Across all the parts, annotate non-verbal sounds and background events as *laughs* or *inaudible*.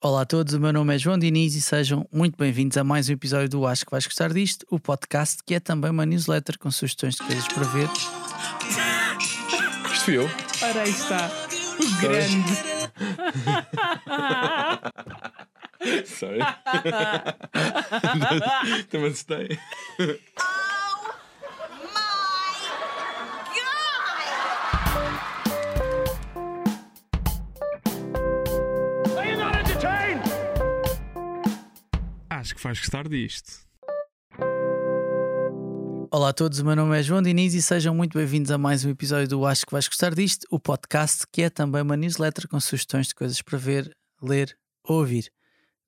Olá a todos, o meu nome é João Diniz e sejam muito bem-vindos a mais um episódio do Acho que vais gostar disto, o podcast que é também uma newsletter com sugestões de coisas para ver. Isto fui eu. Ora aí está. O grande. *laughs* Sorry. *laughs* Também assustei. Acho que faz gostar disto. Olá a todos, o meu nome é João Diniz e sejam muito bem-vindos a mais um episódio do Acho que vais gostar disto, o podcast que é também uma newsletter com sugestões de coisas para ver, ler ou ouvir.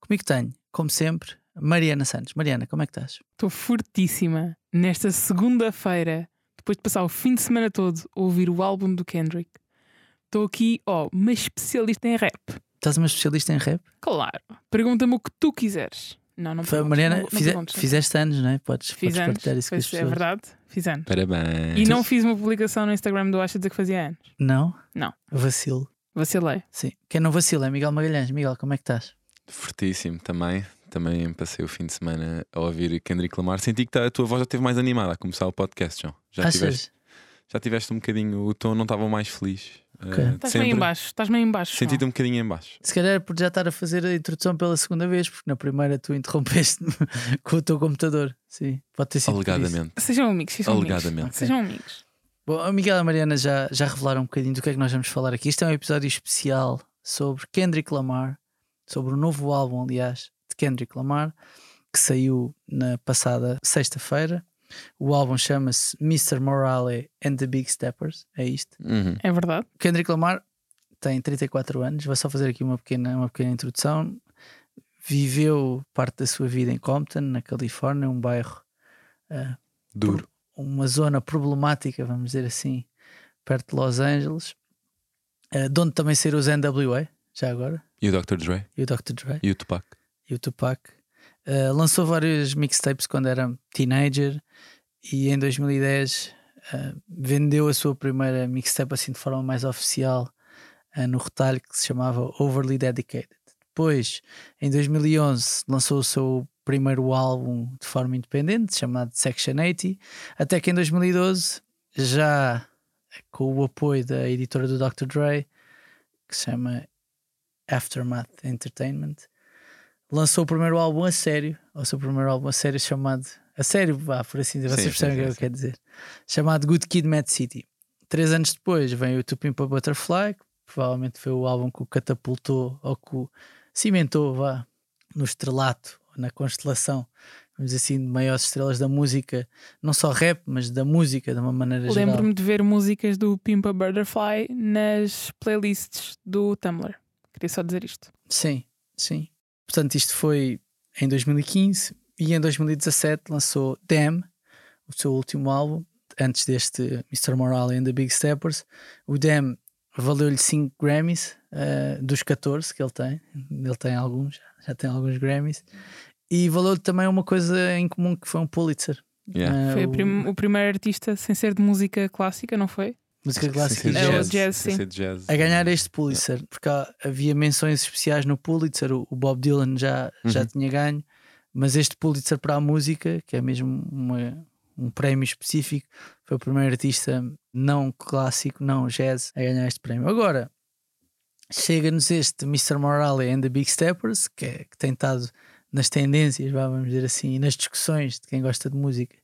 Comigo tenho, como sempre, Mariana Santos. Mariana, como é que estás? Estou fortíssima nesta segunda-feira, depois de passar o fim de semana todo a ouvir o álbum do Kendrick. Estou aqui, ó, uma especialista em rap. Estás uma especialista em rap? Claro. Pergunta-me o que tu quiseres. Não, não Foi, Mariana, fize- fizeste anos, não é? Podes, Fiz podes anos, partilhar isso com as é pessoas. verdade, fiz anos. Parabéns. E não fiz uma publicação no Instagram do Acha dizer que fazia anos. Não? Não. Vacilo. Vacilei. Sim. Quem não vacila é Miguel Magalhães. Miguel, como é que estás? Fortíssimo também. Também passei o fim de semana a ouvir Kendrick Lamar. Senti que tá- a tua voz já esteve mais animada a começar o podcast, João. Já Achas? tiveste, já tiveste um bocadinho. O tom não estava mais feliz. Ok. Eh, Estás meio em baixo, estás meio em baixo. Senti-te um bocadinho em baixo. Se calhar é por já estar a fazer a introdução pela segunda vez, porque na primeira tu interrompeste-me *laughs* com o teu computador. Sim, pode ter sido. por isso. Alegadamente. Sejam amigos, sejam Alegadamente. amigos. Sejam amigos. Bom, a Miguel e a Mariana já, já revelaram um bocadinho do que é que nós vamos falar aqui. Isto é um episódio especial sobre Kendrick Lamar, sobre o novo álbum, aliás, de Kendrick Lamar, que saiu na passada sexta-feira. O álbum chama-se Mr. Morale and the Big Steppers. É isto. Uhum. É verdade. Kendrick Lamar tem 34 anos, vou só fazer aqui uma pequena, uma pequena introdução. Viveu parte da sua vida em Compton, na Califórnia, um bairro, Duro. uma zona problemática, vamos dizer assim, perto de Los Angeles, eh, de onde também saíram os NWA, já agora, E o Dr. Dre? e o Dr. Dre E o Tupac? e o Tupac. Eh, lançou vários mixtapes quando era teenager e em 2010 eh, vendeu a sua primeira mixtape assim de forma mais oficial eh, no retalho que se chamava Overly Dedicated. Depois, em 2011, lançou o seu primeiro álbum de forma independente chamado Section 80, até que em 2012, já com o apoio da editora do Dr. Dre, que se chama Aftermath Entertainment, lançou o primeiro álbum a sério, o seu primeiro álbum a sério chamado a sério, vá, por assim dizer, vocês percebem o que eu quero dizer, chamado Good Kid, Mad City. Três anos depois veio o To Pimp a Butterfly, que provavelmente foi o álbum que o catapultou ou que o cimentou, vá, no estrelato, na constelação, vamos dizer assim, de maiores estrelas da música, não só rap, mas da música de uma maneira geral. Lembro-me de ver músicas do Pimpa Butterfly nas playlists do Tumblr. Queria só dizer isto. Sim, sim. Portanto, isto foi em 2015 e em 2017 lançou Damn, o seu último álbum, antes deste Mr. Morale and the Big Steppers. O Damn valeu-lhe 5 Grammys eh, dos 14 que ele tem. Ele tem alguns, já tem alguns Grammys. E valeu-lhe também uma coisa em comum que foi um Pulitzer. Yeah. Eh, Foi o, o- prim- o primeiro artista sem ser de música clássica, não foi? Música clássica e ser É o jazz. jazz, sim. jazz. a ganhar este Pulitzer, porque há- havia menções especiais no Pulitzer, o, o Bob Dylan já, já Uhum. tinha ganho, mas este Pulitzer para a música, que é mesmo uma- um prémio específico, foi o primeiro artista não clássico, não jazz, a ganhar este prémio. Agora, chega-nos este Mr. Morale and the Big Steppers, que, é, que tem estado nas tendências, vamos dizer assim, e nas discussões de quem gosta de música,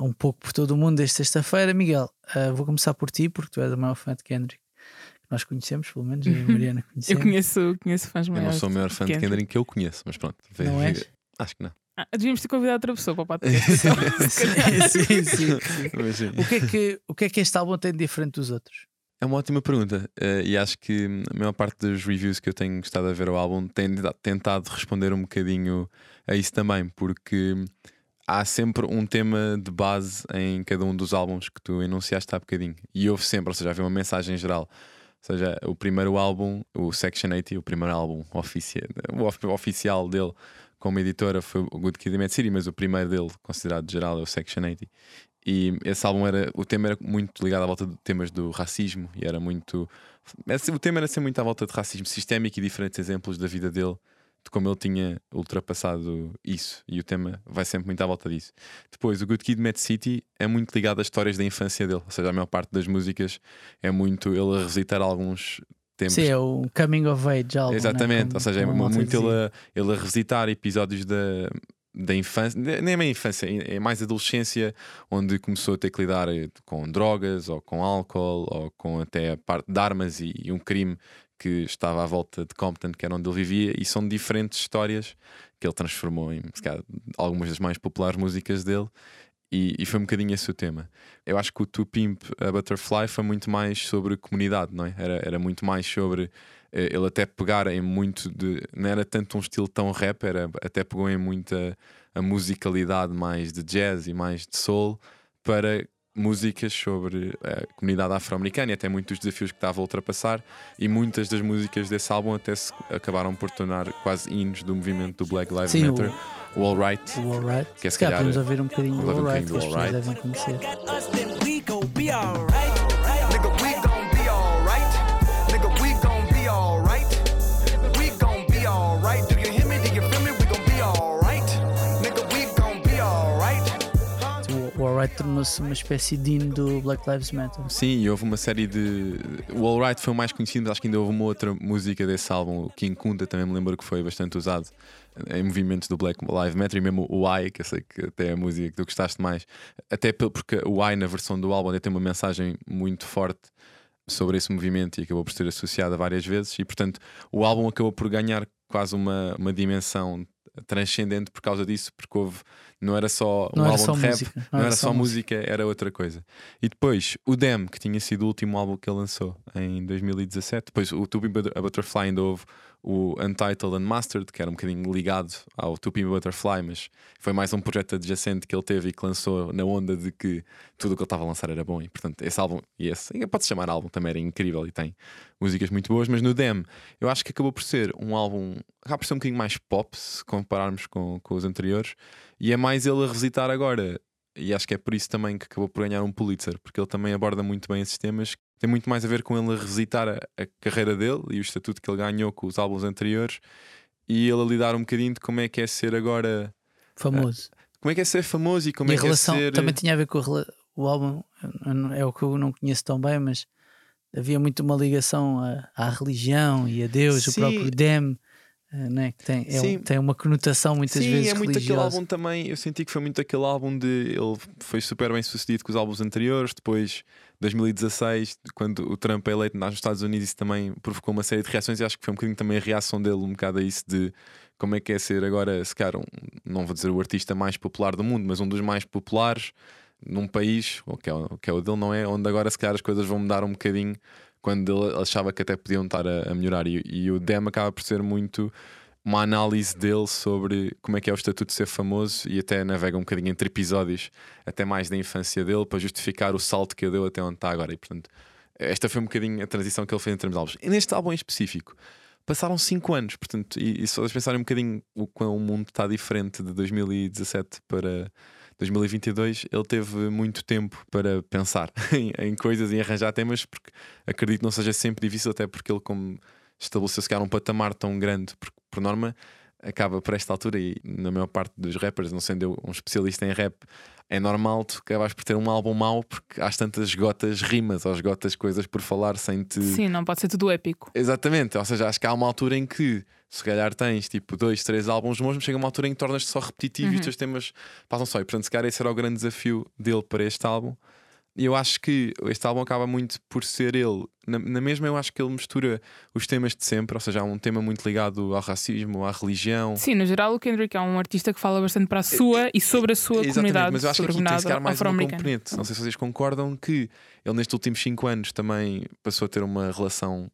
um pouco por todo o mundo desde sexta-feira. Miguel, eh, vou começar por ti, porque tu és a maior fã de Kendrick que nós conhecemos, pelo menos, eu e a Mariana *laughs* Eu conhecemos. conheço, conheço fãs Eu não maiores. sou o maior fã de Kendrick. Kendrick que eu conheço, mas pronto. vê- Não és? Acho que não. Ah, devíamos ter convidado outra pessoa para o *laughs* podcast. então. *laughs* sim, sim, sim. O que, é que, o que é que este álbum tem de diferente dos outros? É uma ótima pergunta eh, e acho que a maior parte dos reviews que eu tenho gostado a ver ao álbum tem tenta- tentado responder um bocadinho a isso também, porque há sempre um tema de base em cada um dos álbuns que tu enunciaste há bocadinho e houve sempre, ou seja, havia uma mensagem geral. Ou seja, o primeiro álbum, o Section 80, o primeiro álbum ofici o of- oficial dele como editora foi o Good Kid, Mad City, mas o primeiro dele, considerado geral, é o Section 80. E esse álbum era. O tema era muito ligado à volta de temas do racismo e era muito. O tema era ser muito à volta de racismo sistémico e diferentes exemplos da vida dele, de como ele tinha ultrapassado isso. E o tema vai sempre muito à volta disso. Depois, o Good Kid Mad City é muito ligado às histórias da infância dele, ou seja, a maior parte das músicas é muito ele a revisitar alguns tempos. Sim, é o coming of age álbum. Exatamente, né? ou seja, é muito ele a, ele a revisitar episódios da, da infância, nem é meio infância, é mais adolescência, onde começou a ter que lidar eh, com drogas ou com álcool ou com até a parte de armas e, e um crime que estava à volta de Compton, que era onde ele vivia, e são diferentes histórias que ele transformou em calhar, algumas das mais populares músicas dele. E, e, foi um bocadinho esse o tema. Eu acho que o To Pimp a Butterfly foi muito mais sobre comunidade, não é? Era, era muito mais sobre eh, ele até pegar em muito de. Não era tanto um estilo tão rap, era, até pegou em muita a musicalidade mais de jazz e mais de soul para músicas sobre a comunidade afro-americana e até muitos desafios que estava a ultrapassar. E muitas das músicas desse álbum até se acabaram por tornar quase hinos do movimento do Black Lives Sim, Matter o, o All Right o All Right. que é se calhar podemos ouvir um bocadinho do All Right do que as pessoas devem conhecer Tornou-se uma espécie de hino do Black Lives Matter Sim, e houve uma série de. O All Right foi o mais conhecido, acho que ainda houve uma outra música desse álbum, o King Kunta, também me lembro que foi bastante usado em movimentos do Black Lives Matter e mesmo o I, que eu sei que até é a música que tu gostaste mais, até porque o I na versão do álbum tem uma mensagem muito forte sobre esse movimento e acabou por ser associada várias vezes, e portanto o álbum acabou por ganhar quase uma, uma dimensão transcendente por causa disso, porque houve, não era só um não era álbum só de rap, música não, era só música, era outra coisa. E depois o Dem, que tinha sido o último álbum que ele lançou em 2017. Depois o Tupi a Butterfly ainda houve o Untitled Unmastered, que era um bocadinho ligado ao Tupi Butterfly, mas foi mais um projeto adjacente que ele teve e que lançou na onda de que tudo o que ele estava a lançar era bom. E portanto, esse álbum, e esse, pode-se chamar álbum, também era incrível e tem músicas muito boas. Mas no Dem, eu acho que acabou por ser um álbum, acaba por ser um bocadinho mais pop, se compararmos com, com os anteriores, e é mais ele a revisitar agora e acho que é por isso também que acabou por ganhar um Pulitzer, porque ele também aborda muito bem esses temas. Tem muito mais a ver com ele a revisitar a, a carreira dele e o estatuto que ele ganhou com os álbuns anteriores e ele a lidar um bocadinho de como é que é ser agora famoso. Como é que é ser famoso e como e é que relação é ser. também tinha a ver com rela- o álbum, é o que eu não conheço tão bem, mas havia muito uma ligação à, à religião e a Deus, o Sim. próprio Dem, né? que tem, é um- Sim. tem uma conotação muitas Sim, vezes é muito aquele religiosa. álbum também. Eu senti que foi muito aquele álbum de. Ele foi super bem sucedido com os álbuns anteriores. Depois, 2016, quando o Trump é eleito nos Estados Unidos, isso também provocou uma série de reações. E acho que foi um bocadinho também a reação dele, um bocado a isso de como é que é ser agora, se calhar, um, não vou dizer o artista mais popular do mundo, mas um dos mais populares num país, ou que é, o- que é o dele, não é? Onde agora, se calhar, as coisas vão mudar um bocadinho quando ele achava que até podiam estar a, a melhorar. E, e o Dem acaba por ser muito uma análise dele sobre como é que é o estatuto de ser famoso e até navega um bocadinho entre episódios, até mais da infância dele, para justificar o salto que ele deu até onde está agora. E portanto, esta foi um bocadinho a transição que ele fez entre os álbuns. E neste álbum em específico, passaram 5 anos, portanto, e, e se vocês pensarem um bocadinho o quão o mundo está diferente de 2017 para 2022, ele teve muito tempo para pensar *laughs* em, em coisas e arranjar temas, porque acredito que não seja sempre difícil, até porque ele, como estabeleceu se calhar um patamar tão grande, porque por norma acaba por esta altura e na maior parte dos rappers, não sendo eu um especialista em rap, é normal tu acabas por ter um álbum mau porque há tantas esgotas rimas ou esgotas coisas por falar sem te. Sim, não pode ser tudo épico. Exatamente, ou seja, acho que há uma altura em que se calhar tens tipo dois, três álbuns bons, mas chega uma altura em que tornas-te só repetitivo e os teus temas passam só. E portanto, se calhar esse era o grande desafio dele para este álbum. E eu acho que este álbum acaba muito por ser ele. Na, na mesma, eu acho que ele mistura os temas de sempre, ou seja, há um tema muito ligado ao racismo, à religião. Sim, no geral, o Kendrick é um artista que fala bastante para a sua e sobre a sua Exatamente, comunidade, mas eu acho que aqui tem se calhar mais uma afro-americana. componente. Não sei se vocês concordam que ele nestes últimos 5 anos também passou a ter uma relação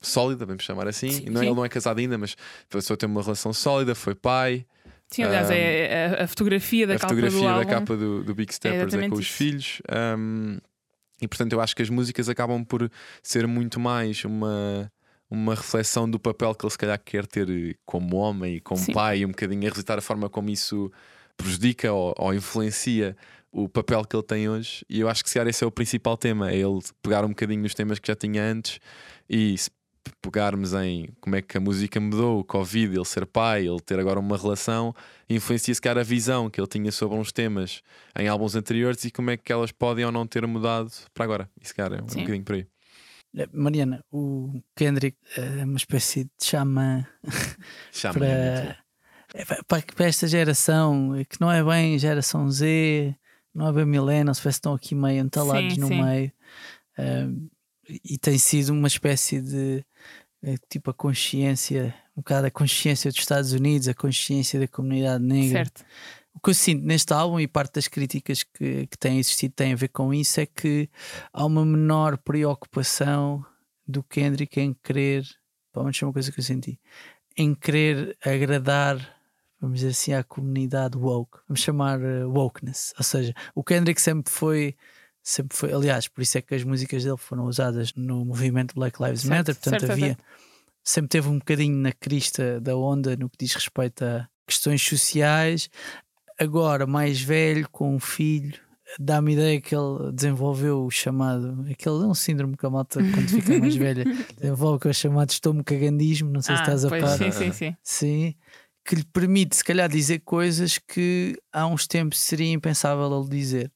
sólida, vamos chamar assim. Sim, não, é- sim. ele não é casado ainda, mas passou a ter uma relação sólida, foi pai. Sim, aliás, é a, a fotografia da a capa fotografia do da álbum. capa do, do Big Steppers é, exatamente com os isso. filhos. um, e portanto, eu acho que as músicas acabam por ser muito mais uma, uma reflexão do papel que ele se calhar quer ter como homem e como Sim. pai, e um bocadinho a revisitar a forma como isso prejudica ou, ou influencia o papel que ele tem hoje. E eu acho que se calhar esse é o principal tema: é ele pegar um bocadinho nos temas que já tinha antes e se pegarmos em como é que a música mudou, o Covid, ele ser pai, ele ter agora uma relação, influencia se calhar a visão que ele tinha sobre uns temas em álbuns anteriores e como é que elas podem ou não ter mudado para agora. Isso, cara, é um Sim. bocadinho por aí. Eh, Mariana, o Kendrick é uma espécie de xamã *laughs* Chama para, é, pa- para, para esta geração eh, que não é bem geração Z, não é bem millennial, se parece que estão aqui meio entalados Sim, no sim. meio. Ahm, e tem sido uma espécie de eh, tipo a consciência, um bocado a consciência dos Estados Unidos, a consciência da comunidade negra. Certo. O que eu sinto neste álbum e parte das críticas que, que têm existido tem a ver com isso é que há uma menor preocupação do Kendrick em querer, pelo menos é uma coisa que eu senti, em querer agradar, vamos dizer assim, à comunidade woke, vamos chamar eh, wokeness. Ou seja, o Kendrick sempre foi, sempre foi, aliás, por isso é que as músicas dele foram usadas no movimento Black Lives Certo, Matter, portanto certo, havia certo. sempre teve um bocadinho na crista da onda no que diz respeito a questões sociais. Agora, mais velho, com um filho, dá-me ideia que ele desenvolveu o chamado. Aquele é um síndrome que a malta, quando fica mais *laughs* velha, desenvolve que é o chamado estómago-cagandismo. Não sei se Ah, estás a par. sim, sim, sim. Sim, que lhe permite, se calhar, dizer coisas que há uns tempos seria impensável ele dizer.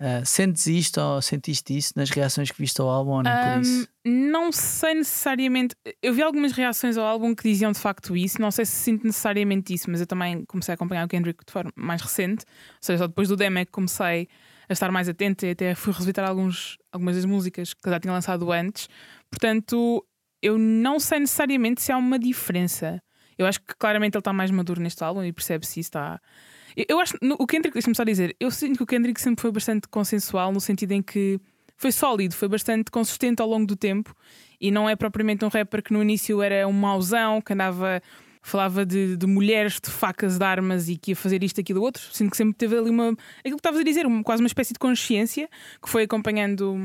Ah, sentes isto ou sentiste isso nas reações que viste ao álbum ou nem por Ahm, isso? não sei necessariamente. Eu vi algumas reações ao álbum que diziam de facto isso. Não sei se sinto necessariamente isso, mas eu também comecei a acompanhar o Kendrick de forma mais recente. Ou seja, só depois do demo é que comecei a estar mais atenta e até fui revisitar alguns, algumas das músicas que já tinha lançado antes. Portanto, eu não sei necessariamente se há uma diferença. Eu acho que claramente ele está mais maduro neste álbum e percebe-se isso. Está... Eu, acho no- o Kendrick, deixa-me só dizer, eu sinto que o Kendrick sempre foi bastante consensual no sentido em que foi sólido, foi bastante consistente ao longo do tempo e não é propriamente um rapper que no início era um mauzão, que andava, falava de, de mulheres, de facas, de armas e que ia fazer isto, aquilo, outro. Sinto que sempre teve ali uma. aquilo que estavas a dizer, uma- quase uma espécie de consciência que foi acompanhando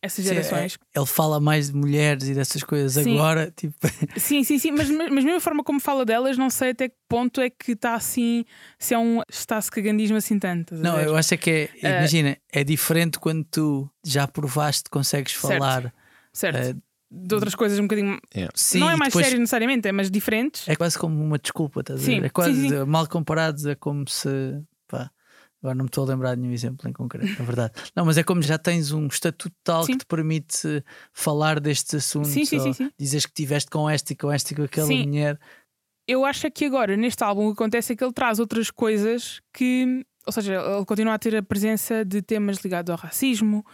essas Sim, é- gerações. ele fala mais de mulheres e dessas coisas Sim. agora, tipo, *laughs* Sim, sim, sim, mas, mas mesmo a forma como fala delas, não sei até que ponto é que está assim, se é um está-se cagandismo assim tanto. a Não, eu acho é que é. Eh, Imagina, é diferente quando tu já provaste, consegues Certo. falar. Certo. eh, de outras coisas um bocadinho. sim, não é mais depois sério necessariamente, é mais diferentes. É quase como uma desculpa, estás a Sim, ver? É quase sim, sim. mal comparados, é como se. Pá, agora não me estou a lembrar de nenhum exemplo em concreto, na verdade. Não, mas é como já tens um estatuto tal Sim. que te permite falar destes assuntos. Sim, sim, sim, sim. Dizes que estiveste com esta e com esta e com aquela Sim. mulher. Eu acho é que agora, neste álbum, o que acontece é que ele traz outras coisas que. Ou seja, ele continua a ter a presença de temas ligados ao racismo,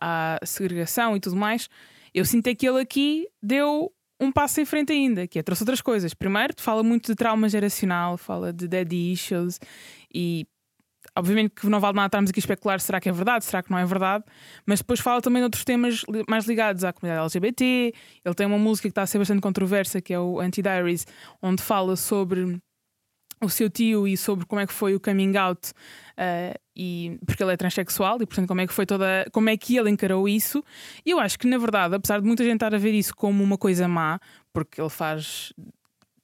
à segregação e tudo mais. Eu sinto é que ele aqui deu um passo em frente ainda, que é trouxe outras coisas. Primeiro, fala muito de trauma geracional, fala de daddy issues e. Obviamente que não vale nada estarmos aqui a especular será que é verdade, será que não é verdade, mas depois fala também de outros temas mais ligados à comunidade LGBT. Ele tem uma música que está a ser bastante controversa, que é o Anti-Diaries, onde fala sobre o seu tio e sobre como é que foi o coming out eh, e porque ele é transexual e portanto como é que foi toda como é que ele encarou isso e eu acho que na verdade apesar de muita gente estar a ver isso como uma coisa má porque ele faz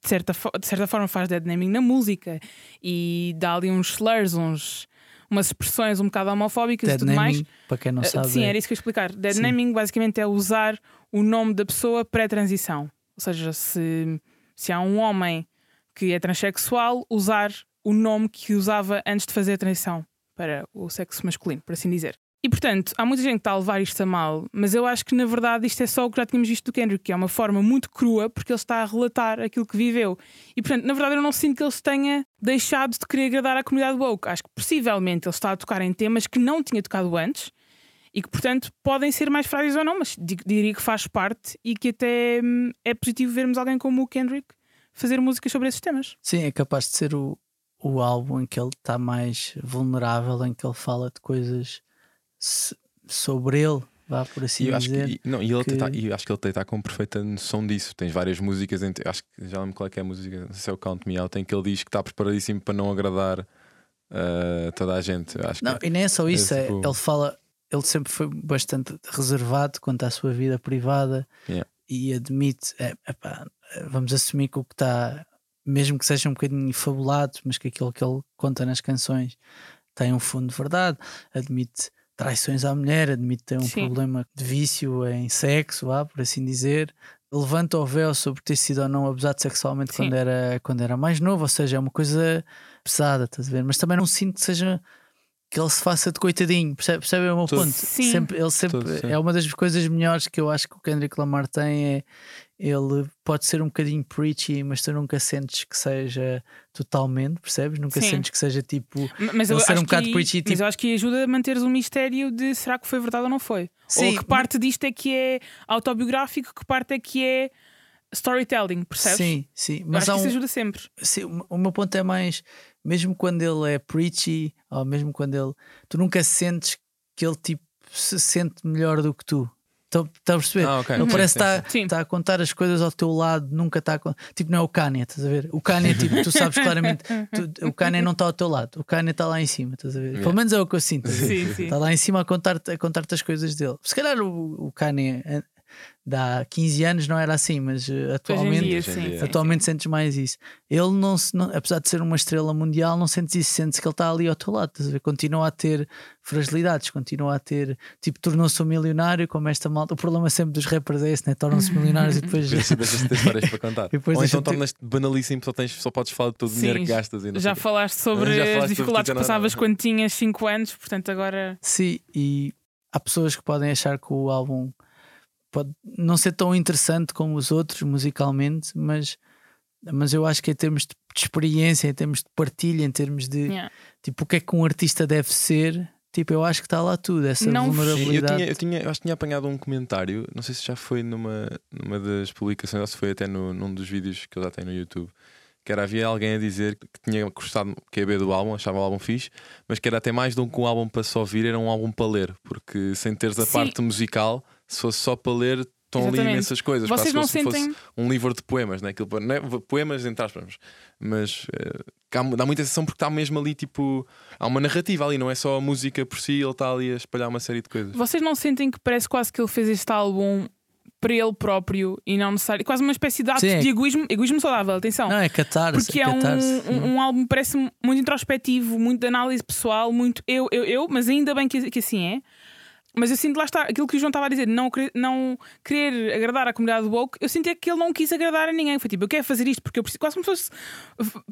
de certa, de certa forma faz dead naming na música e dá ali uns slurs uns umas expressões um bocado homofóbicas e Dead tudo mais naming, para quem não Uh, sabe. Sim, é- era isso que eu ia explicar. Dead Sim. naming basicamente é usar o nome da pessoa pré-transição. Ou seja, se, se há um homem que é transexual, usar o nome que usava antes de fazer a transição para o sexo masculino, por assim dizer. E portanto, há muita gente que está a levar isto a mal, mas eu acho que na verdade isto é só o que já tínhamos visto do Kendrick, que é uma forma muito crua, porque ele está a relatar aquilo que viveu. E portanto, na verdade, eu não sinto que ele se tenha deixado de querer agradar à comunidade woke. Acho que possivelmente ele está a tocar em temas que não tinha tocado antes e que, portanto, podem ser mais frágeis ou não, mas di- diria que faz parte e que até hum, é positivo vermos alguém como o Kendrick fazer músicas sobre esses temas. Sim, é capaz de ser o, o álbum em que ele está mais vulnerável, em que ele fala de coisas sobre ele, vá por assim eu acho dizer. que, e- não, e ele que- tá- eu acho que ele está com perfeita noção disso. Tens várias músicas, entre, acho que já lembro qual é que é a música, não sei se é o Count Me Out, em que ele diz que está preparadíssimo para não agradar uh, toda a gente. Acho Não, que e nem é só isso, é é, tipo- ele fala, ele sempre foi bastante reservado quanto à sua vida privada Yeah. e admite, é, epá, vamos assumir que o que está mesmo que seja um bocadinho fabulado, mas que aquilo que ele conta nas canções tem um fundo de verdade, admite traições à mulher, admite ter um Sim. problema de vício em sexo, vá, por assim dizer. Levanta o véu sobre ter sido ou não abusado sexualmente Sim. quando era, quando era mais novo, ou seja, é uma coisa pesada, estás a ver? Mas também não sinto que seja que ele se faça de coitadinho, percebe, percebe o meu Todo. ponto? Sim. Sempre, ele sempre sim. é uma das coisas melhores que eu acho que o Kendrick Lamar tem é ele pode ser um bocadinho preachy, mas tu nunca sentes que seja totalmente, percebes? Nunca Sim. sentes que seja tipo Mas Ele eu ser acho um bocado que, preachy, mas tipo- eu acho que ajuda a manteres o mistério de será que foi verdade ou não foi. Sim, ou que parte disto é que é autobiográfico, que parte é que é storytelling, percebes? Sim, sim, Eu mas acho há que isso um, ajuda sempre. sim, o meu ponto é mais mesmo quando ele é preachy, ou mesmo quando ele tu nunca sentes que ele tipo se sente melhor do que tu. Estás a perceber? Ah, ok. Ele Sim, parece que está está a contar as coisas ao teu lado, nunca está a Tipo, não é o Kanye, estás a ver? O Kanye, tipo, tu sabes claramente, tu- o Kanye não está ao teu lado, o Kanye está lá em cima, estás a ver? Pelo Yeah. menos é o que eu sinto. estás a ver? Sim, sim. Está lá em cima a contar-te a contar as coisas dele. Se calhar o, o Kanye de há 15 anos não era assim, mas eh, atualmente. dia, sim, dia. sim, Atualmente sentes mais isso. Ele não se, não- apesar de ser uma estrela mundial, não sentes isso, sentes que ele está ali ao teu lado. estás a ver? Continua a ter fragilidades, continua a ter, tipo, tornou-se um milionário, como esta malta. O problema sempre dos rappers é esse, né? Tornam-se milionários e depois. *laughs* Deixa- Deixas de ter *laughs* histórias para contar. Ou então tornas-te banalíssimo, só, tens, só podes falar de todo o dinheiro que gastas. E não Já falaste sobre Já falaste as dificuldades que passavas quando tinhas 5 anos, portanto agora. Sim, e há pessoas que podem achar que o álbum pode não ser tão interessante como os outros musicalmente, mas, mas eu acho que em termos de, de experiência, em termos de partilha, em termos de Yeah. tipo o que é que um artista deve ser, tipo, eu acho que está lá tudo, essa Não- Sim, eu, vulnerabilidade. tinha, eu, tinha, eu acho que tinha apanhado um comentário, não sei se já foi numa, numa das publicações ou se foi até no, num dos vídeos que eu já tenho no YouTube. Que era, havia alguém a dizer que tinha gostado que B do álbum, achava o álbum fixe, mas que era até mais do que um álbum para só ouvir, era um álbum para ler, porque sem teres a Sim. parte musical, se fosse só para ler, estão ali imensas coisas. Vocês quase não como se fosse sentem. um livro de poemas, né? Aquilo, não é poemas entre aspas, mas há- dá muita sensação porque está mesmo ali, tipo, há uma narrativa ali, não é só a música por si, ele está ali a espalhar uma série de coisas. Vocês não sentem que parece quase que ele fez este álbum para ele próprio e não necessário. Quase uma espécie de ato Sim, de egoísmo, egoísmo saudável, atenção. Não, é catarse, Porque é é um, um, um álbum que parece muito introspectivo, muito de análise pessoal, muito eu, eu, eu, mas ainda bem que, que assim é. Mas eu sinto lá está, aquilo que o João estava a dizer, não, querer- não querer agradar à comunidade do woke, eu sinto é que ele não quis agradar a ninguém. Foi tipo, eu quero fazer isto porque eu preciso, quase como se fosse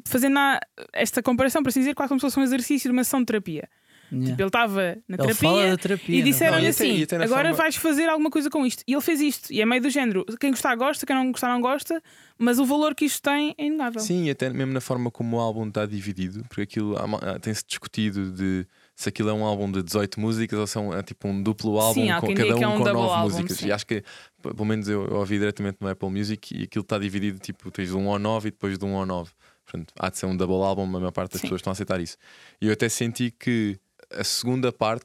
fazendo a- esta comparação, para assim dizer, quase como se fosse um exercício de uma sessão de terapia. Yeah. Tipo, ele estava na Ele fala terapia terapia. e disseram-lhe e até- assim: e até na agora forma- vais fazer alguma coisa com isto. E ele fez isto. E é meio do género: quem gostar gosta, quem não gostar não gosta, mas o valor que isto tem é inegável. Sim, e até mesmo na forma como o álbum está dividido, porque aquilo há- tem-se discutido de se aquilo é um álbum de 18 músicas ou se é, um- é tipo um duplo álbum Sim, com cada que é um um com double 9 álbum, músicas. sim. E acho que, pelo menos eu, eu ouvi diretamente no Apple Music e aquilo está dividido tipo, tens de um ao 9 e depois de um ao 9. Portanto, há de ser um double álbum, a maior parte das Sim. pessoas estão a aceitar isso. E eu até senti que a segunda parte,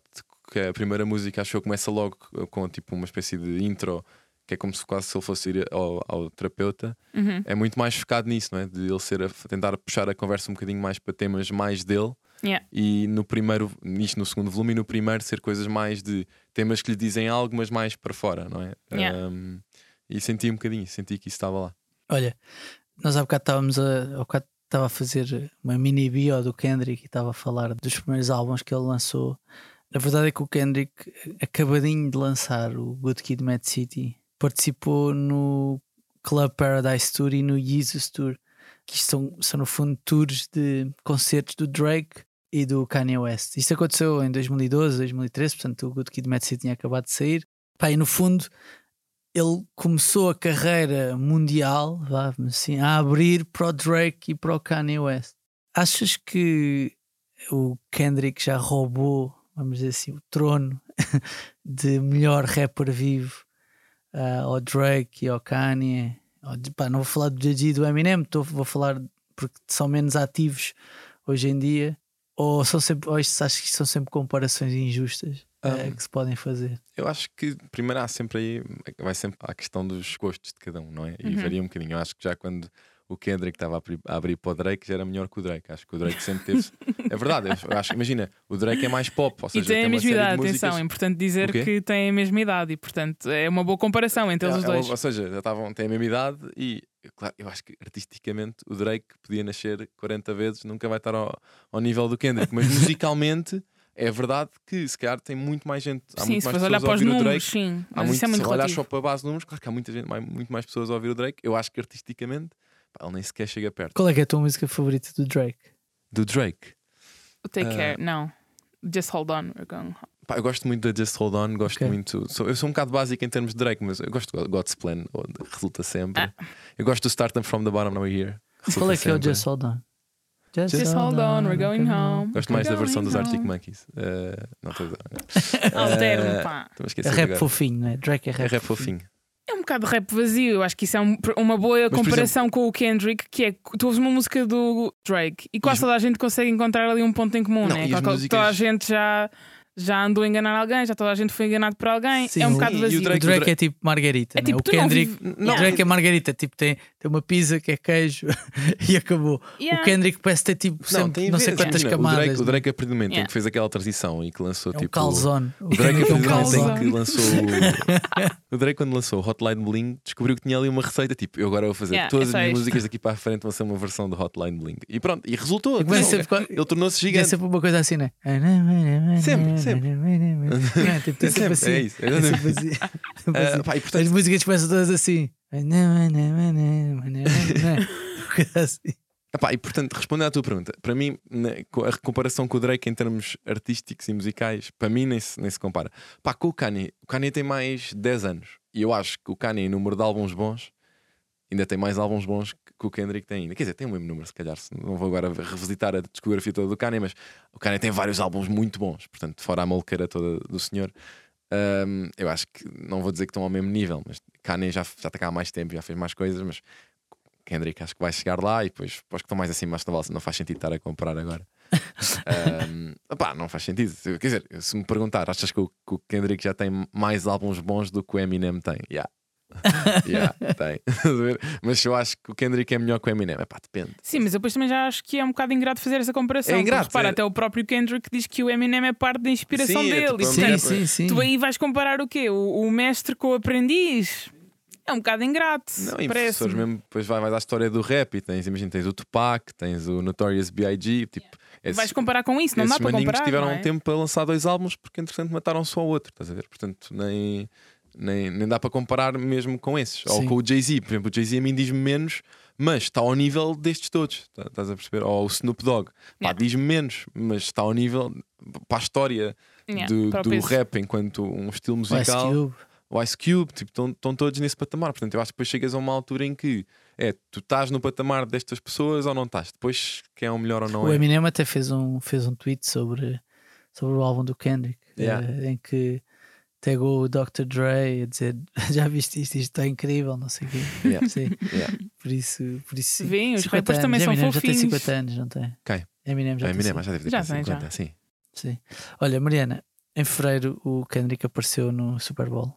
que é a primeira música, acho que começa logo com tipo uma espécie de intro. Que é como se quase se ele fosse ir ao, ao terapeuta, Uhum. é muito mais focado nisso, não é? De ele ser a, tentar puxar a conversa um bocadinho mais para temas mais dele Yeah. e no primeiro, nisto no segundo volume, e no primeiro ser coisas mais de temas que lhe dizem algo, mas mais para fora, não é? Yeah. Um, e senti um bocadinho, senti que isso estava lá. Olha, nós há bocado estávamos a. Há bocado estava a fazer uma mini bio do Kendrick e estava a falar dos primeiros álbuns que ele lançou. A verdade é que o Kendrick, acabadinho de lançar o Good Kid, Mad City, participou no Club Paradise Tour e no Jesus Tour, que isto são, são no fundo tours de concertos do Drake e do Kanye West. Isto aconteceu em 2012, 2013, portanto o Good Kid, Mad City tinha acabado de sair. Pá, e no fundo ele começou a carreira mundial, vá, assim, a abrir para o Drake e para o Kanye West. Achas que o Kendrick já roubou, vamos dizer assim, o trono *laughs* de melhor rapper vivo ah, ao Drake e ao Kanye? Pá, não vou falar do Jay-Z e do Eminem, tô, vou falar porque são menos ativos hoje em dia. Ou, são sempre, ou acho que são sempre comparações injustas eh, Um, que se podem fazer? Eu acho que primeiro há sempre aí, vai sempre à questão dos gostos de cada um, não é? E Uhum. varia um bocadinho. Eu acho que já quando o Kendrick estava a abrir, a abrir para o Drake já era melhor que o Drake. Acho que o Drake sempre teve. *laughs* é verdade, eu acho imagina, o Drake é mais pop, ou E seja, tem a mesma idade, músicas- atenção, é importante dizer que tem a mesma idade e, portanto, é uma boa comparação entre É- os é- dois. ou seja, já estavam, têm a mesma idade e eu, claro, eu acho que artisticamente o Drake podia nascer 40 vezes, nunca vai estar ao, ao nível do Kendrick, mas *laughs* musicalmente é verdade que se calhar tem muito mais gente. Há sim, muito se mais fores olhar pessoas para a os ouvir o números, Drake. sim. Há Mas muito, é muito se olhar só para a base de números, claro que há muita gente, muito mais pessoas a ouvir o Drake. Eu acho que artisticamente pá, ele nem sequer chega perto Qual é que é a tua música favorita do Drake? do Drake. O Take Ah. Care, não. Just hold on, we're going home. Pá, eu gosto muito da Just Hold On, gosto Ok. muito. sou- eu sou um bocado básico em termos de Drake, mas eu gosto do God's Plan, onde resulta sempre. Ah. Eu gosto do Start Them From the Bottom Now Here. Qual é que é o. Just Hold On? Just hold on, we're going home. Gosto mais da versão dos Arctic. Monkeys. Eh, não estou a. *laughs* Alterno, Eh, pá. estou-me a É esquecer rap agora. fofinho, não é? Drake é É rap, rap fofinho. É um bocado de rap vazio. Eu acho que isso é um- uma boa por comparação com o Kendrick, que é tu ouves uma música do Drake e quase as- toda a gente consegue encontrar ali um ponto em comum, Não, né? e músicas- Toda a gente já, já andou a enganar alguém, já toda a gente foi enganado por alguém. Sim, é um bocado e o vazio. O Drake- Drake é tipo Margarita, É né? tipo, o tu não Kendrick. vive- O. Drake é Margarita, tipo, tem, tem uma pizza que é queijo *laughs* e acabou. Yeah. O Kendrick parece ter tipo Não, tem não sei quantas Imagina, camadas. O Drake, o né? Drake a partir do momento em Yeah. que fez aquela transição e que lançou é um tipo. calzone. O Drake, a é partir do momento calzone. em que lançou o... *laughs* o Drake, quando lançou o Hotline Bling, descobriu que tinha ali uma receita. Tipo, eu agora vou fazer Yeah, todas é as minhas isto. músicas daqui para a frente vão ser uma versão do Hotline Bling. E pronto, e resultou. E começa Ele- tornou-se É gigante. sempre uma coisa assim, né? Sempre, sempre. Não, *laughs* tipo, tem sempre assim. é isso, É sempre assim. *laughs* Ah, assim. pá, e portanto, As músicas começam todas assim. Coisa *laughs* assim. Epá, e portanto, respondendo à tua pergunta, para mim, na- a comparação com o Drake em termos artísticos e musicais, para mim nem se, nem se compara. Pá, com o Kanye, o Kanye tem mais 10 anos e eu acho que o Kanye, em número de álbuns bons, ainda tem mais álbuns bons que, o Kendrick tem ainda. Quer dizer, tem o mesmo número, se calhar. Não vou agora revisitar a discografia toda do Kanye, mas o Kanye tem vários álbuns muito bons, portanto, fora a maluqueira toda do senhor. hum, eu acho que não vou dizer que estão ao mesmo nível, mas Kanye já, já está cá há mais tempo, já fez mais coisas, mas Kendrick acho que vai chegar lá e depois para os que estão mais acima acho que não, faz sentido estar a comparar agora. *laughs* um, opá, não faz sentido. Quer dizer, se me perguntar, achas que o, que o Kendrick já tem mais álbuns bons do que o Eminem tem? Yeah. *laughs* yeah, tem. *laughs* Mas eu acho que o Kendrick é melhor que o Eminem. Epá, depende. Sim, mas eu depois também já acho que é um bocado ingrato fazer essa comparação. É ingrato, repara, é. até o próprio Kendrick diz que o Eminem é parte da inspiração Sim, é dele. é Sim, sim, sim. Tu aí vais comparar o quê? O, o mestre com o aprendiz? É um bocado ingrato. Não, e professores mesmo, depois vai, vais à história do rap e tens, imagina, tens o Tupac, tens o Notorious B.I.G. Tipo, esses, Vais comparar com isso, não dá esses para comparar. tiveram não é? um tempo para lançar dois álbuns porque entretanto mataram só o outro, estás a ver? Portanto, nem, nem, nem dá para comparar mesmo com esses. Ou Sim. com o Jay-Z, por exemplo, o Jay-Z a mim diz-me menos, mas está ao nível destes todos, tá- estás a perceber? Ou o Snoop Dogg, pá, Yeah. diz-me menos, mas está ao nível para a história Yeah, do, o do rap enquanto um estilo O Ice musical Cube. o Ice Cube, tipo, estão todos nesse patamar. Portanto, eu acho que depois chegas a uma altura em que é, tu estás no patamar destas pessoas ou não estás. Depois, quem é o melhor ou não O é. Eminem até fez um, fez um tweet sobre, sobre o álbum do Kendrick, Yeah. eh, em que tagou o Dr. Dre a dizer *laughs* já viste isto, isto está incrível, não sei o quê. Yeah. Sim, Yeah. por isso, por isso sim. Vêem, os 50 rappers também são Eminem já tem fofinhos. 50 anos, não tem? Quem? Eminem já Ah, tem Eminem, 50. já deve ter Já quase tem, já. 50, sim. Sim. Olha, Mariana, em fevereiro o Kendrick apareceu no Super Bowl.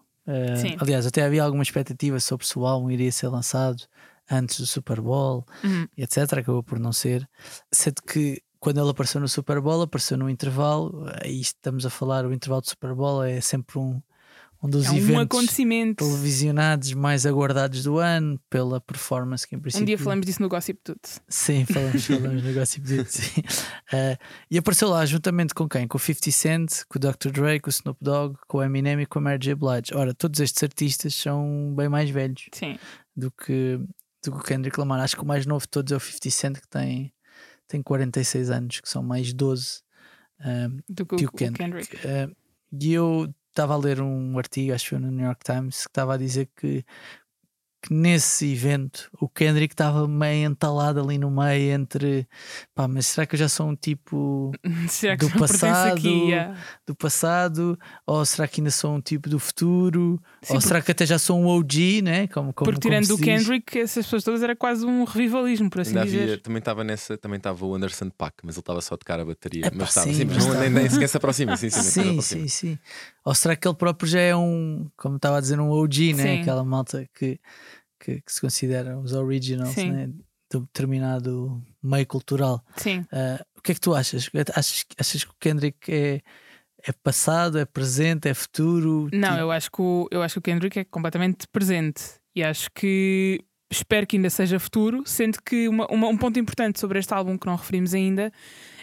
Sim. aliás, até havia alguma expectativa sobre se o álbum iria ser lançado antes do Super Bowl Uhum. etc. Acabou por não ser. Sendo que quando ele apareceu no Super Bowl, apareceu no intervalo. Aí estamos a falar, o intervalo do Super Bowl é sempre um, um dos É um eventos acontecimento. televisionados mais aguardados do ano, pela performance que em princípio. Um dia falamos disso no Gossip Tudo. Sim, *laughs* falamos, falamos no Gossip Dude, sim. Eh, e apareceu lá juntamente com quem? Com o 50 Cent, com o Dr. Dre, com o Snoop Dogg, com o Eminem e com a Mary J. Blige. Ora, todos estes artistas são bem mais velhos Sim. do que, do que o Kendrick Lamar. Acho que o mais novo de todos é o 50 Cent, que tem, tem 46 anos, que são mais 12 eh, Do que o Kendrick. Kendrick. Eh, e eu estava a ler um artigo, acho que foi no New York Times, que estava a dizer que, que nesse evento o Kendrick estava meio entalado ali no meio entre pá, mas será que eu já sou um tipo *laughs* Será que do passado, aqui? Yeah. do passado? Ou será que ainda sou um tipo do futuro? Sim, ou será que até já sou um OG, né? Como, como, Porque tirando como do? Kendrick, essas pessoas todas era quase um revivalismo, por assim Ainda dizer. havia, também estava nessa, também estava o Anderson Pack, mas ele estava só a tocar a bateria. Epá, mas estava, sim, sim, mas mas não, nem, nem sequer se aproxima. Sim, sim, Sim, sim, sim. Ou será que ele próprio já é um, como estava a dizer, um OG, né? Sim. Aquela malta que, que, que se considera os originals, né? De um determinado meio cultural. Sim. Ah, o que é que tu achas? Achas, achas que o Kendrick é, é passado, é presente, é futuro? Não, Tipo, eu acho, que o, eu acho que o Kendrick é completamente presente. E acho que, espero que ainda seja futuro, sendo que uma- uma- um ponto importante sobre este álbum que não referimos ainda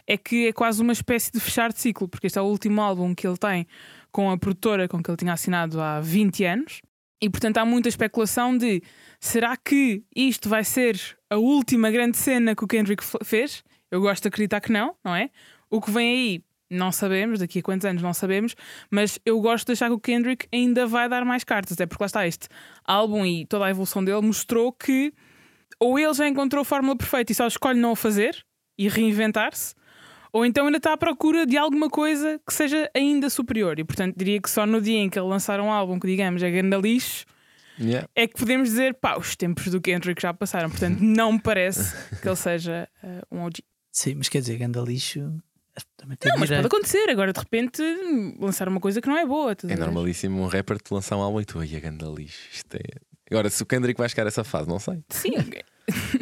é que é quase uma espécie de fechar de ciclo, porque este é o último álbum que ele tem com a produtora com que ele tinha assinado há 20 anos. E portanto há muita especulação de será que isto vai ser a última grande cena que o Kendrick fez? Eu gosto de acreditar que não, não é? O que vem aí não sabemos, daqui a quantos anos não sabemos, mas eu gosto de achar que o Kendrick ainda vai dar mais cartas, até porque lá está este álbum e toda a evolução dele mostrou que ou ele já encontrou a fórmula perfeita e só escolhe não o fazer e reinventar-se, ou então ainda está à procura de alguma coisa que seja ainda superior. E portanto diria que só no dia em que ele lançar um álbum que digamos é grande lixo, Yeah. é que podemos dizer pá, os tempos do Kendrick já passaram. Portanto, não me parece que ele seja eh, um OG. Sim, mas quer dizer, ganda lixo. Também tem Não, mas pode acontecer. Agora de repente lançar uma coisa que não é boa. É normalíssimo um rapper te lançar um álbum e tu, ai, a ganda lixo. Isto é... Agora, se o Kendrick vai chegar a essa fase, não sei. Sim,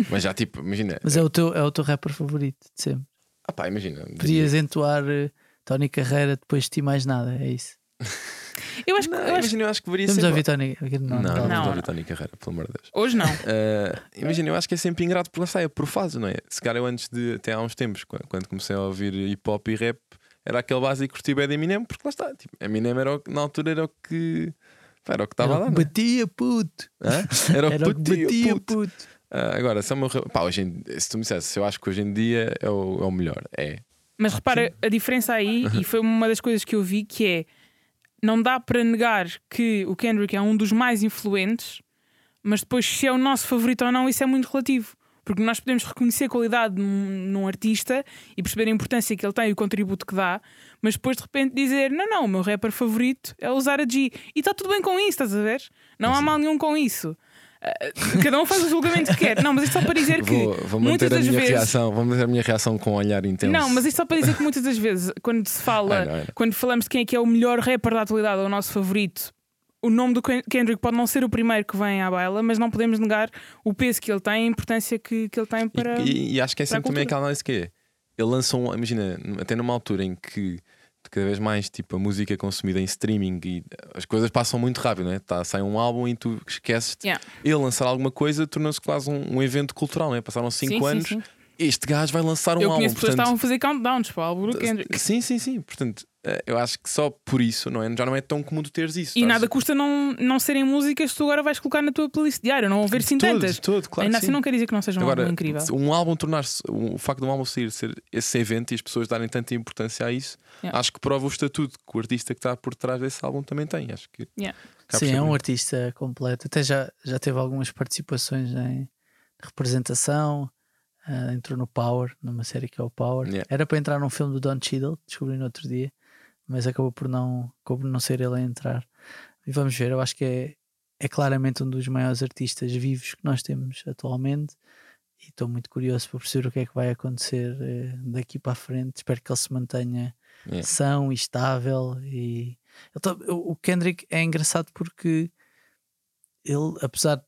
Mas já tipo, imagina. Mas é o, teu, é o teu rapper favorito de sempre. Ah, pá, imagina. Podias entoar eh, Tony Carreira depois de ti mais nada, é isso. *laughs* eu acho que. Não, eu acho- imagina, eu acho que deveria Vamos ser. ouvir Tony Não, não, não, Não, vamos não. ouvir Tony Carreira, pelo amor de Deus. Hoje não. Uh, *laughs* imagina, eu acho que é sempre ingrato porque lá está, é por fase, não é? Se calhar eu antes de, até há uns tempos, qu- quando comecei a ouvir hip hop e rap, era aquele básico curtir bem de Eminem, porque lá está, tipo, Eminem era o, que- na altura era o que. Era o que estava lá, que batia, puto. Hã? Era o que Era o que batia, batia, puto. puto. Ah, agora, se, é meu pá, hoje em- se tu me dissesse, eu acho que hoje em dia é o, é o melhor, é. Mas repara a diferença aí, e foi uma das coisas que eu vi, que é não dá para negar que o Kendrick é um dos mais influentes, mas depois se é o nosso favorito ou não, isso é muito relativo. Porque nós podemos reconhecer a qualidade num, num artista e perceber a importância que ele tem e o contributo que dá, mas depois de repente dizer: não, não, o meu rapper favorito é usar a G. E está tudo bem com isso, estás a ver? Não há mal nenhum com isso. Ah, cada um faz o julgamento que quer. Não, mas isto só para dizer que Vou, vou muitas das minha vezes. reação, vou manter a minha reação com um olhar intenso. Não, mas isto só para dizer que muitas das vezes, quando se fala, olha. quando falamos de quem é que é o melhor rapper da atualidade ou o nosso favorito, o nome do Ken- Kendrick pode não ser o primeiro que vem à baila, mas não podemos negar o peso que ele tem, a importância que, que ele tem E- para. E, e acho que é sempre também aquela análise que é. Ele lança um, imagina, até numa altura em que cada vez mais tipo, a música é consumida em streaming e as coisas passam muito rápido, não é? Tá, sai um álbum e tu esqueces. Yeah. Ele lançar alguma coisa tornou-se quase um, um evento cultural, não é? Passaram 5 Sim, sim, anos. sim. Este gajo vai lançar um Eu álbum. conheço pessoas que portanto, estavam a fazer countdowns para o álbum do Kendrick. Sim, sim, sim. Portanto, eh, eu acho que só por isso não é? já não é tão comum tu teres isso. E estás- nada custa não, não serem músicas que tu agora vais colocar na tua playlist diária, não haver sim tantas. de todo, claro Ainda assim sim. não quer dizer que não seja um Agora, álbum incrível. um álbum tornar-se, o facto de um álbum sair ser esse evento e as pessoas darem tanta importância a isso, Yeah. acho que prova o estatuto que o artista que está por trás desse álbum também tem. Acho que Yeah. Sim, é um artista completo. Até já, já teve algumas participações em representação. Ah, entrou no Power, numa série que é o Power. Yeah. Era para entrar num filme do Don Cheadle, descobri no outro dia, mas acabou por não, acabou por não ser ele a entrar. E vamos ver, eu acho que é, é claramente um dos maiores artistas vivos que nós temos atualmente. E estou muito curioso para perceber o que é que vai acontecer eh, daqui para a frente. Espero que ele se mantenha Yeah. são e estável. E o o Kendrick é engraçado porque ele, apesar de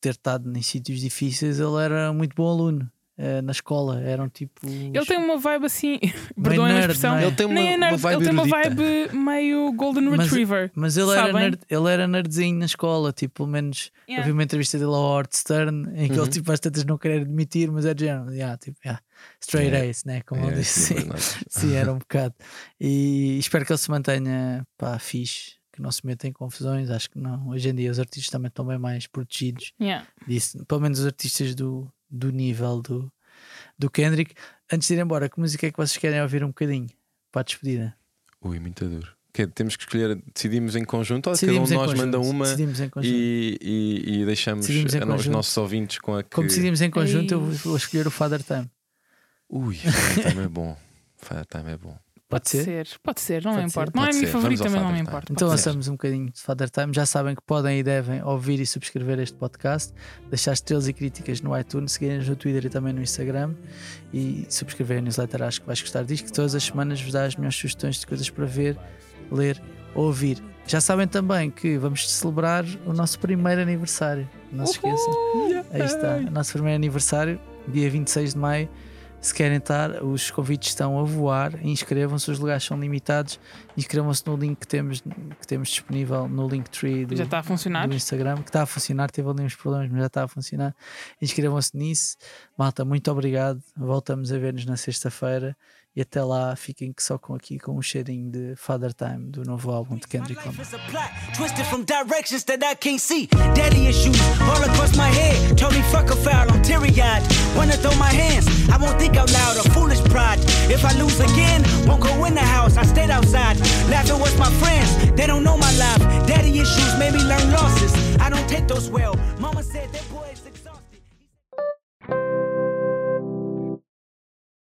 ter estado em sítios difíceis, ele era muito bom aluno eh, na escola. Eram tipo. Ele tem uma vibe assim, *laughs* perdoem a nerd, expressão, é? Ele tem uma, nem é nerd, uma vibe ele tem uma erudita. vibe meio Golden Mas- Retriever. Mas ele era, nerd, ele era nerdzinho na escola, tipo, pelo menos eu Yeah. vi uma entrevista dele ao Howard Stern em que Uhum. ele tipo às tantas não querer admitir, mas é de género, yeah, tipo, yeah, straight Yeah. ace, né? Como É, ele disse. *laughs* sim, Sim. mas- era um bocado. E espero que ele se mantenha pá, fixe, que não se meta em confusões. Acho que não. Hoje em dia os artistas também estão bem mais protegidos Yeah. disso. Pelo menos os artistas do, do nível do, do Kendrick. Antes de ir embora, que música é que vocês querem ouvir um bocadinho para a despedida? Ui, muito duro. Que temos que escolher, decidimos em conjunto ou Decidimos cada um de nós conjunto. manda uma Decidimos em conjunto. e, e, e deixamos a os nossos ouvintes com a que. Como decidimos em conjunto, eu Ei. vou- vou escolher o Father Time. Ui, Father Time é bom. Father Time é bom. Pode ser? Pode ser, não Pode importa. ser. Não é a Pode minha ser. favorita, Vamos mas não me importa. Então ser. lançamos um bocadinho de Father Time. Já sabem que podem e devem ouvir e subscrever este podcast, deixar estrelas e críticas no iTunes, seguirem-nos no Twitter e também no Instagram e subscrever a newsletter. Acho que vais gostar disto, que todas as semanas vos dá as melhores sugestões de coisas para ver, ler ou ouvir. Já sabem também que vamos celebrar o nosso primeiro aniversário. Não se esqueçam. Aí está, o nosso primeiro aniversário, dia 26 de maio. Se querem estar, os convites estão a voar. Inscrevam-se, os lugares são limitados. Inscrevam-se no link que temos, que temos disponível no Linktree do, Já está a funcionar. do Instagram, que está a funcionar. Teve ali uns problemas, mas já está a funcionar. Inscrevam-se nisso. Malta, muito obrigado. Voltamos a ver-nos na sexta-feira. E até lá fiquem que só com aqui com um cheirinho de Father Time do novo álbum de Kendrick Lamar. Twisted from directions that I can't see. Daddy issues all across my head. Told me fuck a foul, I'm teary eyed. Wanna throw my hands, I won't think out loud foolish pride. If I lose again, won't go in the house, I stayed outside. Laughing with my friends, they don't know my life. Daddy issues made me learn losses. I don't take those well. Mama said.